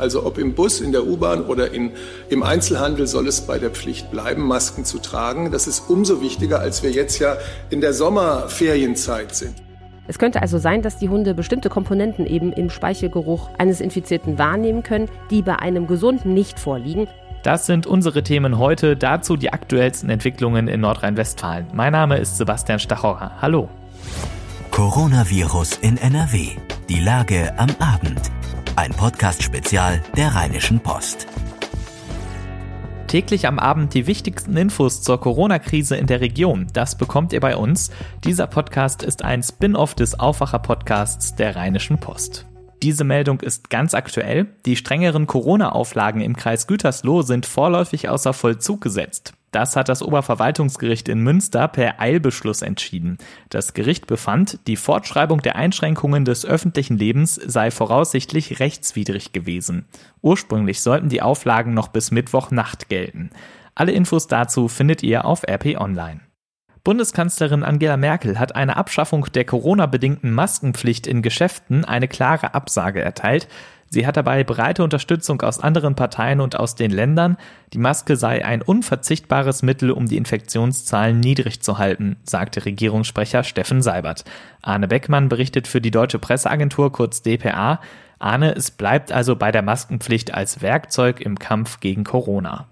Also ob im Bus, in der U-Bahn oder in, im Einzelhandel soll es bei der Pflicht bleiben, Masken zu tragen. Das ist umso wichtiger, als wir jetzt ja in der Sommerferienzeit sind. Es könnte also sein, dass die Hunde bestimmte Komponenten eben im Speichelgeruch eines Infizierten wahrnehmen können, die bei einem Gesunden nicht vorliegen. Das sind unsere Themen heute, dazu die aktuellsten Entwicklungen in Nordrhein-Westfalen. Mein Name ist Sebastian Stachorra. Hallo. Coronavirus in NRW. Die Lage am Abend. Ein Podcast-Spezial der Rheinischen Post. Täglich am Abend die wichtigsten Infos zur Corona-Krise in der Region. Das bekommt ihr bei uns. Dieser Podcast ist ein Spin-off des Aufwacher-Podcasts der Rheinischen Post. Diese Meldung ist ganz aktuell. Die strengeren Corona-Auflagen im Kreis Gütersloh sind vorläufig außer Vollzug gesetzt. Das hat das Oberverwaltungsgericht in Münster per Eilbeschluss entschieden. Das Gericht befand, die Fortschreibung der Einschränkungen des öffentlichen Lebens sei voraussichtlich rechtswidrig gewesen. Ursprünglich sollten die Auflagen noch bis Mittwochnacht gelten. Alle Infos dazu findet ihr auf RP Online. Bundeskanzlerin Angela Merkel hat eine Abschaffung der Corona-bedingten Maskenpflicht in Geschäften eine klare Absage erteilt. Sie hat dabei breite Unterstützung aus anderen Parteien und aus den Ländern. Die Maske sei ein unverzichtbares Mittel, um die Infektionszahlen niedrig zu halten, sagte Regierungssprecher Steffen Seibert. Arne Beckmann berichtet für die Deutsche Presseagentur kurz dpa. Arne, es bleibt also bei der Maskenpflicht als Werkzeug im Kampf gegen Corona.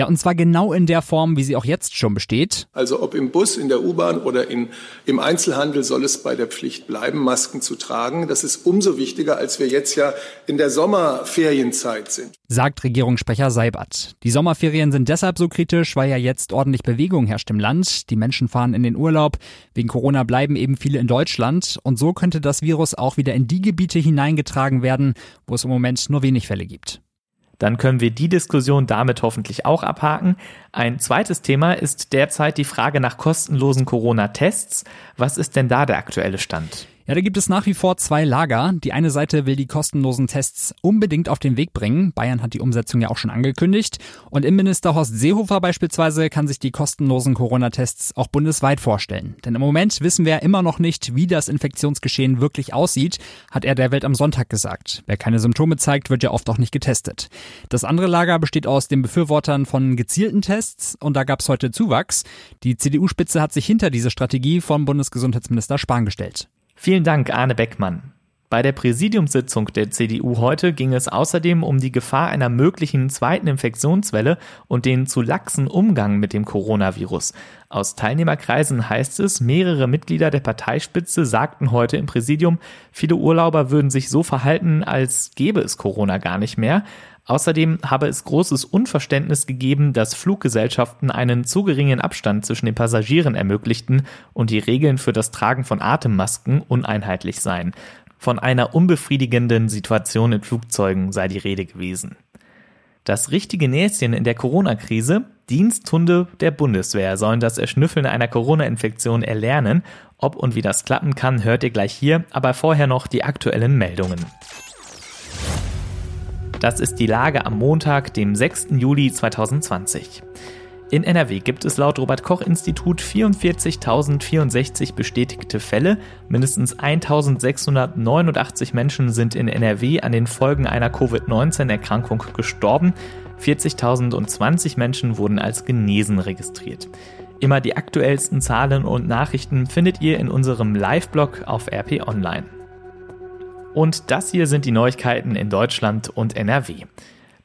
Ja, und zwar genau in der Form, wie sie auch jetzt schon besteht. Also ob im Bus, in der U-Bahn oder in, im Einzelhandel soll es bei der Pflicht bleiben, Masken zu tragen. Das ist umso wichtiger, als wir jetzt ja in der Sommerferienzeit sind. Sagt Regierungssprecher Seibert. Die Sommerferien sind deshalb so kritisch, weil ja jetzt ordentlich Bewegung herrscht im Land. Die Menschen fahren in den Urlaub. Wegen Corona bleiben eben viele in Deutschland. Und so könnte das Virus auch wieder in die Gebiete hineingetragen werden, wo es im Moment nur wenig Fälle gibt. Dann können wir die Diskussion damit hoffentlich auch abhaken. Ein zweites Thema ist derzeit die Frage nach kostenlosen Corona-Tests. Was ist denn da der aktuelle Stand? Ja, da gibt es nach wie vor zwei Lager. Die eine Seite will die kostenlosen Tests unbedingt auf den Weg bringen. Bayern hat die Umsetzung ja auch schon angekündigt. Und Innenminister Horst Seehofer beispielsweise kann sich die kostenlosen Corona-Tests auch bundesweit vorstellen. Denn im Moment wissen wir immer noch nicht, wie das Infektionsgeschehen wirklich aussieht, hat er der Welt am Sonntag gesagt. Wer keine Symptome zeigt, wird ja oft auch nicht getestet. Das andere Lager besteht aus den Befürwortern von gezielten Tests und da gab es heute Zuwachs. Die CDU-Spitze hat sich hinter diese Strategie von Bundesgesundheitsminister Spahn gestellt. Vielen Dank, Arne Beckmann. Bei der Präsidiumssitzung der CDU heute ging es außerdem um die Gefahr einer möglichen zweiten Infektionswelle und den zu laxen Umgang mit dem Coronavirus. Aus Teilnehmerkreisen heißt es, mehrere Mitglieder der Parteispitze sagten heute im Präsidium, viele Urlauber würden sich so verhalten, als gäbe es Corona gar nicht mehr. Außerdem habe es großes Unverständnis gegeben, dass Fluggesellschaften einen zu geringen Abstand zwischen den Passagieren ermöglichten und die Regeln für das Tragen von Atemmasken uneinheitlich seien. Von einer unbefriedigenden Situation in Flugzeugen sei die Rede gewesen. Das richtige Näschen in der Corona-Krise, Diensthunde der Bundeswehr sollen das Erschnüffeln einer Corona-Infektion erlernen. Ob und wie das klappen kann, hört ihr gleich hier, aber vorher noch die aktuellen Meldungen. Das ist die Lage am Montag, dem 6. Juli 2020. In NRW gibt es laut Robert Koch Institut 44.064 bestätigte Fälle. Mindestens 1.689 Menschen sind in NRW an den Folgen einer Covid-19-Erkrankung gestorben. 40.020 Menschen wurden als genesen registriert. Immer die aktuellsten Zahlen und Nachrichten findet ihr in unserem Live-Blog auf RP Online. Und das hier sind die Neuigkeiten in Deutschland und NRW.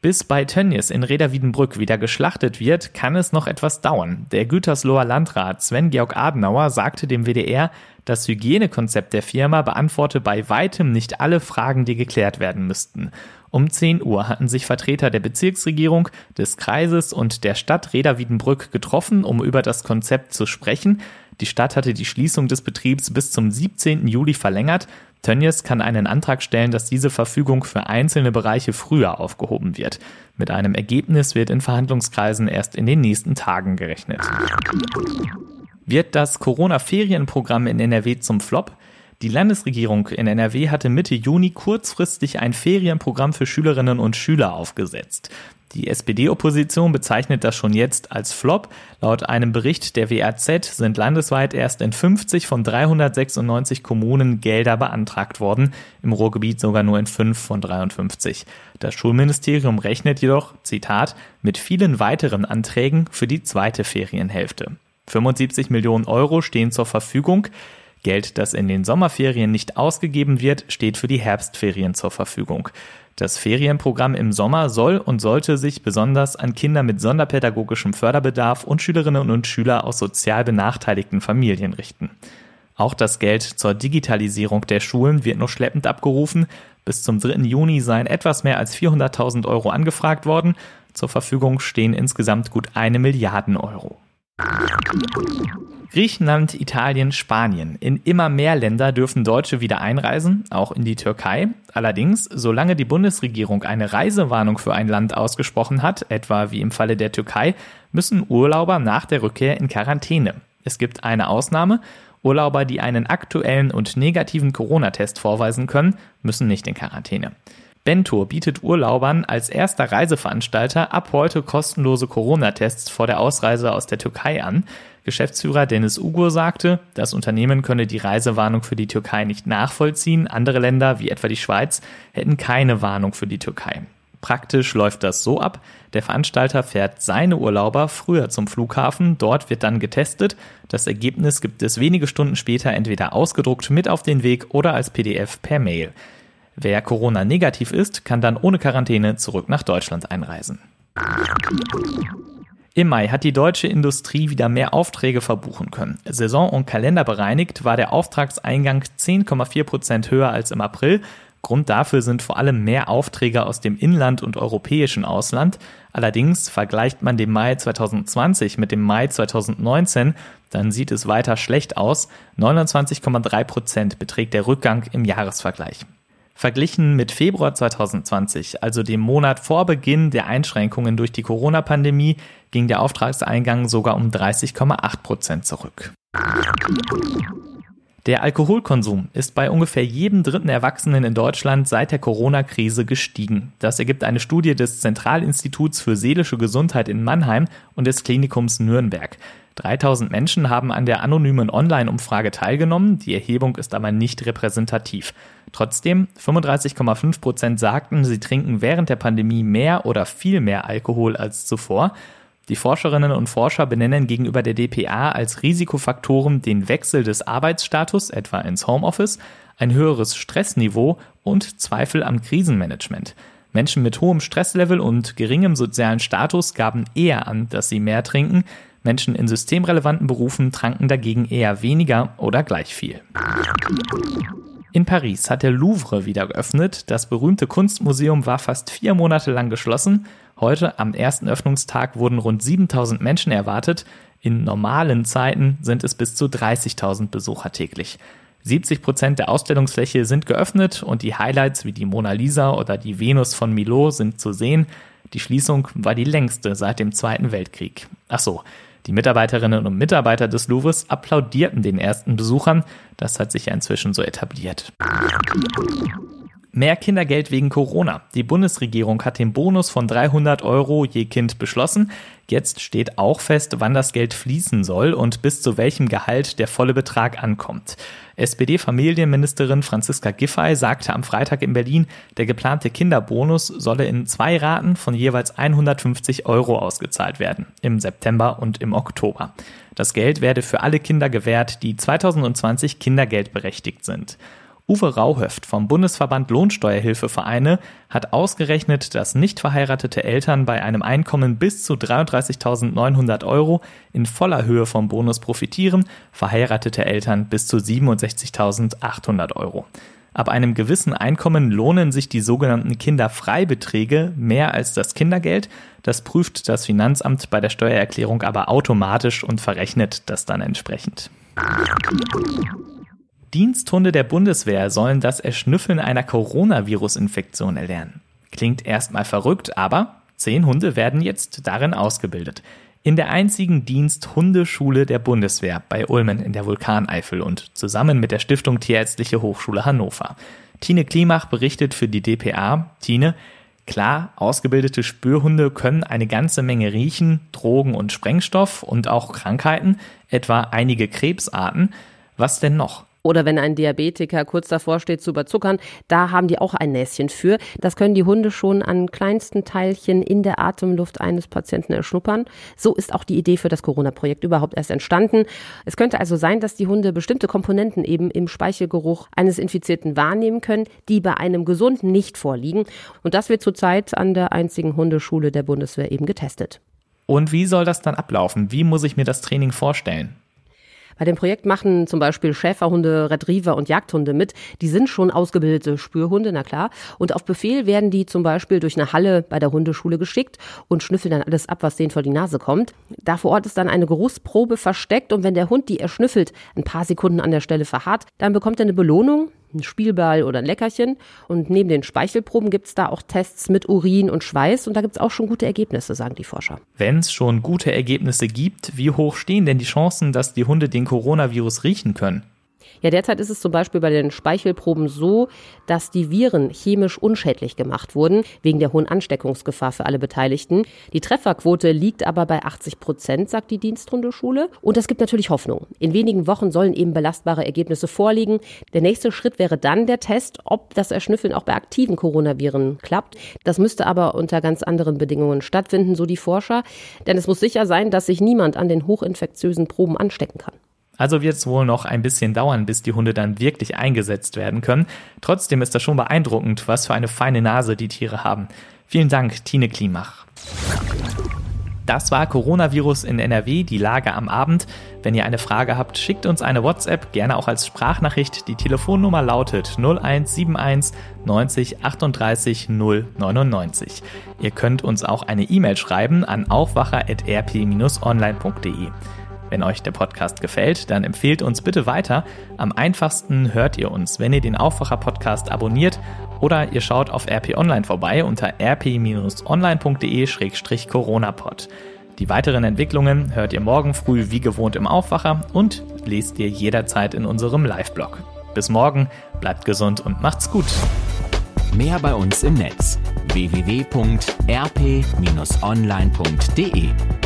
Bis bei Tönnies in Reda-Wiedenbrück wieder geschlachtet wird, kann es noch etwas dauern. Der Gütersloher Landrat Sven-Georg Adenauer sagte dem WDR, das Hygienekonzept der Firma beantworte bei weitem nicht alle Fragen, die geklärt werden müssten. Um 10 Uhr hatten sich Vertreter der Bezirksregierung, des Kreises und der Stadt Reda-Wiedenbrück getroffen, um über das Konzept zu sprechen. Die Stadt hatte die Schließung des Betriebs bis zum 17. Juli verlängert. Tönnies kann einen Antrag stellen, dass diese Verfügung für einzelne Bereiche früher aufgehoben wird. Mit einem Ergebnis wird in Verhandlungskreisen erst in den nächsten Tagen gerechnet. Wird das Corona-Ferienprogramm in NRW zum Flop? Die Landesregierung in NRW hatte Mitte Juni kurzfristig ein Ferienprogramm für Schülerinnen und Schüler aufgesetzt. Die SPD-Opposition bezeichnet das schon jetzt als Flop. Laut einem Bericht der WAZ sind landesweit erst in 50 von 396 Kommunen Gelder beantragt worden, im Ruhrgebiet sogar nur in 5 von 53. Das Schulministerium rechnet jedoch, Zitat, mit vielen weiteren Anträgen für die zweite Ferienhälfte. 75 Millionen Euro stehen zur Verfügung. Geld, das in den Sommerferien nicht ausgegeben wird, steht für die Herbstferien zur Verfügung. Das Ferienprogramm im Sommer soll und sollte sich besonders an Kinder mit sonderpädagogischem Förderbedarf und Schülerinnen und Schüler aus sozial benachteiligten Familien richten. Auch das Geld zur Digitalisierung der Schulen wird nur schleppend abgerufen. Bis zum 3. Juni seien etwas mehr als 400.000 Euro angefragt worden. Zur Verfügung stehen insgesamt gut eine Milliarden Euro. Griechenland, Italien, Spanien. In immer mehr Länder dürfen Deutsche wieder einreisen, auch in die Türkei. Allerdings, solange die Bundesregierung eine Reisewarnung für ein Land ausgesprochen hat, etwa wie im Falle der Türkei, müssen Urlauber nach der Rückkehr in Quarantäne. Es gibt eine Ausnahme. Urlauber, die einen aktuellen und negativen Corona-Test vorweisen können, müssen nicht in Quarantäne. Bentour bietet Urlaubern als erster Reiseveranstalter ab heute kostenlose Corona-Tests vor der Ausreise aus der Türkei an. Geschäftsführer Dennis Ugur sagte, das Unternehmen könne die Reisewarnung für die Türkei nicht nachvollziehen. Andere Länder, wie etwa die Schweiz, hätten keine Warnung für die Türkei. Praktisch läuft das so ab, der Veranstalter fährt seine Urlauber früher zum Flughafen, dort wird dann getestet, das Ergebnis gibt es wenige Stunden später entweder ausgedruckt mit auf den Weg oder als PDF per Mail. Wer Corona negativ ist, kann dann ohne Quarantäne zurück nach Deutschland einreisen. Im Mai hat die deutsche Industrie wieder mehr Aufträge verbuchen können. Saison und Kalender bereinigt war der Auftragseingang 10,4 Prozent höher als im April. Grund dafür sind vor allem mehr Aufträge aus dem Inland und europäischen Ausland. Allerdings vergleicht man den Mai 2020 mit dem Mai 2019, dann sieht es weiter schlecht aus. 29,3 Prozent beträgt der Rückgang im Jahresvergleich. Verglichen mit Februar 2020, also dem Monat vor Beginn der Einschränkungen durch die Corona-Pandemie, ging der Auftragseingang sogar um 30,8 Prozent zurück. Der Alkoholkonsum ist bei ungefähr jedem dritten Erwachsenen in Deutschland seit der Corona-Krise gestiegen. Das ergibt eine Studie des Zentralinstituts für seelische Gesundheit in Mannheim und des Klinikums Nürnberg. 3000 Menschen haben an der anonymen Online-Umfrage teilgenommen. Die Erhebung ist aber nicht repräsentativ. Trotzdem, 35,5 Prozent sagten, sie trinken während der Pandemie mehr oder viel mehr Alkohol als zuvor. Die Forscherinnen und Forscher benennen gegenüber der DPA als Risikofaktoren den Wechsel des Arbeitsstatus, etwa ins Homeoffice, ein höheres Stressniveau und Zweifel am Krisenmanagement. Menschen mit hohem Stresslevel und geringem sozialen Status gaben eher an, dass sie mehr trinken. Menschen in systemrelevanten Berufen tranken dagegen eher weniger oder gleich viel. In Paris hat der Louvre wieder geöffnet. Das berühmte Kunstmuseum war fast vier Monate lang geschlossen. Heute, am ersten Öffnungstag, wurden rund 7000 Menschen erwartet. In normalen Zeiten sind es bis zu 30.000 Besucher täglich. 70 Prozent der Ausstellungsfläche sind geöffnet und die Highlights wie die Mona Lisa oder die Venus von Milo sind zu sehen. Die Schließung war die längste seit dem Zweiten Weltkrieg. Ach so, die Mitarbeiterinnen und Mitarbeiter des Louvres applaudierten den ersten Besuchern. Das hat sich ja inzwischen so etabliert. Mehr Kindergeld wegen Corona. Die Bundesregierung hat den Bonus von 300 Euro je Kind beschlossen. Jetzt steht auch fest, wann das Geld fließen soll und bis zu welchem Gehalt der volle Betrag ankommt. SPD-Familienministerin Franziska Giffey sagte am Freitag in Berlin, der geplante Kinderbonus solle in zwei Raten von jeweils 150 Euro ausgezahlt werden, im September und im Oktober. Das Geld werde für alle Kinder gewährt, die 2020 kindergeldberechtigt sind. Uwe Rauhöft vom Bundesverband Lohnsteuerhilfevereine hat ausgerechnet, dass nicht verheiratete Eltern bei einem Einkommen bis zu 33.900 Euro in voller Höhe vom Bonus profitieren, verheiratete Eltern bis zu 67.800 Euro. Ab einem gewissen Einkommen lohnen sich die sogenannten Kinderfreibeträge mehr als das Kindergeld. Das prüft das Finanzamt bei der Steuererklärung aber automatisch und verrechnet das dann entsprechend. Diensthunde der Bundeswehr sollen das Erschnüffeln einer Coronavirus-Infektion erlernen. Klingt erstmal verrückt, aber zehn Hunde werden jetzt darin ausgebildet. In der einzigen Dienst-Hundeschule der Bundeswehr bei Ulmen in der Vulkaneifel und zusammen mit der Stiftung Tierärztliche Hochschule Hannover. Tine Klimach berichtet für die DPA. Tine, klar, ausgebildete Spürhunde können eine ganze Menge riechen, Drogen und Sprengstoff und auch Krankheiten, etwa einige Krebsarten. Was denn noch? Oder wenn ein Diabetiker kurz davor steht zu überzuckern, da haben die auch ein Näschen für. Das können die Hunde schon an kleinsten Teilchen in der Atemluft eines Patienten erschnuppern. So ist auch die Idee für das Corona-Projekt überhaupt erst entstanden. Es könnte also sein, dass die Hunde bestimmte Komponenten eben im Speichelgeruch eines Infizierten wahrnehmen können, die bei einem Gesunden nicht vorliegen. Und das wird zurzeit an der einzigen Hundeschule der Bundeswehr eben getestet. Und wie soll das dann ablaufen? Wie muss ich mir das Training vorstellen? Bei dem Projekt machen zum Beispiel Schäferhunde, Retriever und Jagdhunde mit. Die sind schon ausgebildete Spürhunde, na klar. Und auf Befehl werden die zum Beispiel durch eine Halle bei der Hundeschule geschickt und schnüffeln dann alles ab, was denen vor die Nase kommt. Da vor Ort ist dann eine Geruchsprobe versteckt und wenn der Hund die erschnüffelt, ein paar Sekunden an der Stelle verharrt, dann bekommt er eine Belohnung ein Spielball oder ein Leckerchen. Und neben den Speichelproben gibt es da auch Tests mit Urin und Schweiß. Und da gibt es auch schon gute Ergebnisse, sagen die Forscher. Wenn es schon gute Ergebnisse gibt, wie hoch stehen denn die Chancen, dass die Hunde den Coronavirus riechen können? Ja, derzeit ist es zum Beispiel bei den Speichelproben so, dass die Viren chemisch unschädlich gemacht wurden, wegen der hohen Ansteckungsgefahr für alle Beteiligten. Die Trefferquote liegt aber bei 80 Prozent, sagt die Diensthundeschule. Und es gibt natürlich Hoffnung. In wenigen Wochen sollen eben belastbare Ergebnisse vorliegen. Der nächste Schritt wäre dann der Test, ob das Erschnüffeln auch bei aktiven Coronaviren klappt. Das müsste aber unter ganz anderen Bedingungen stattfinden, so die Forscher. Denn es muss sicher sein, dass sich niemand an den hochinfektiösen Proben anstecken kann. Also wird es wohl noch ein bisschen dauern, bis die Hunde dann wirklich eingesetzt werden können. Trotzdem ist das schon beeindruckend, was für eine feine Nase die Tiere haben. Vielen Dank, Tine Klimach. Das war Coronavirus in NRW, die Lage am Abend. Wenn ihr eine Frage habt, schickt uns eine WhatsApp, gerne auch als Sprachnachricht. Die Telefonnummer lautet 0171 90 38 099. Ihr könnt uns auch eine E-Mail schreiben an aufwacher.rp-online.de. Wenn euch der Podcast gefällt, dann empfehlt uns bitte weiter. Am einfachsten hört ihr uns, wenn ihr den Aufwacher-Podcast abonniert oder ihr schaut auf RP Online vorbei unter rp-online.de-coronapod. Die weiteren Entwicklungen hört ihr morgen früh wie gewohnt im Aufwacher und lest ihr jederzeit in unserem Live-Blog. Bis morgen, bleibt gesund und macht's gut. Mehr bei uns im Netz www.rp-online.de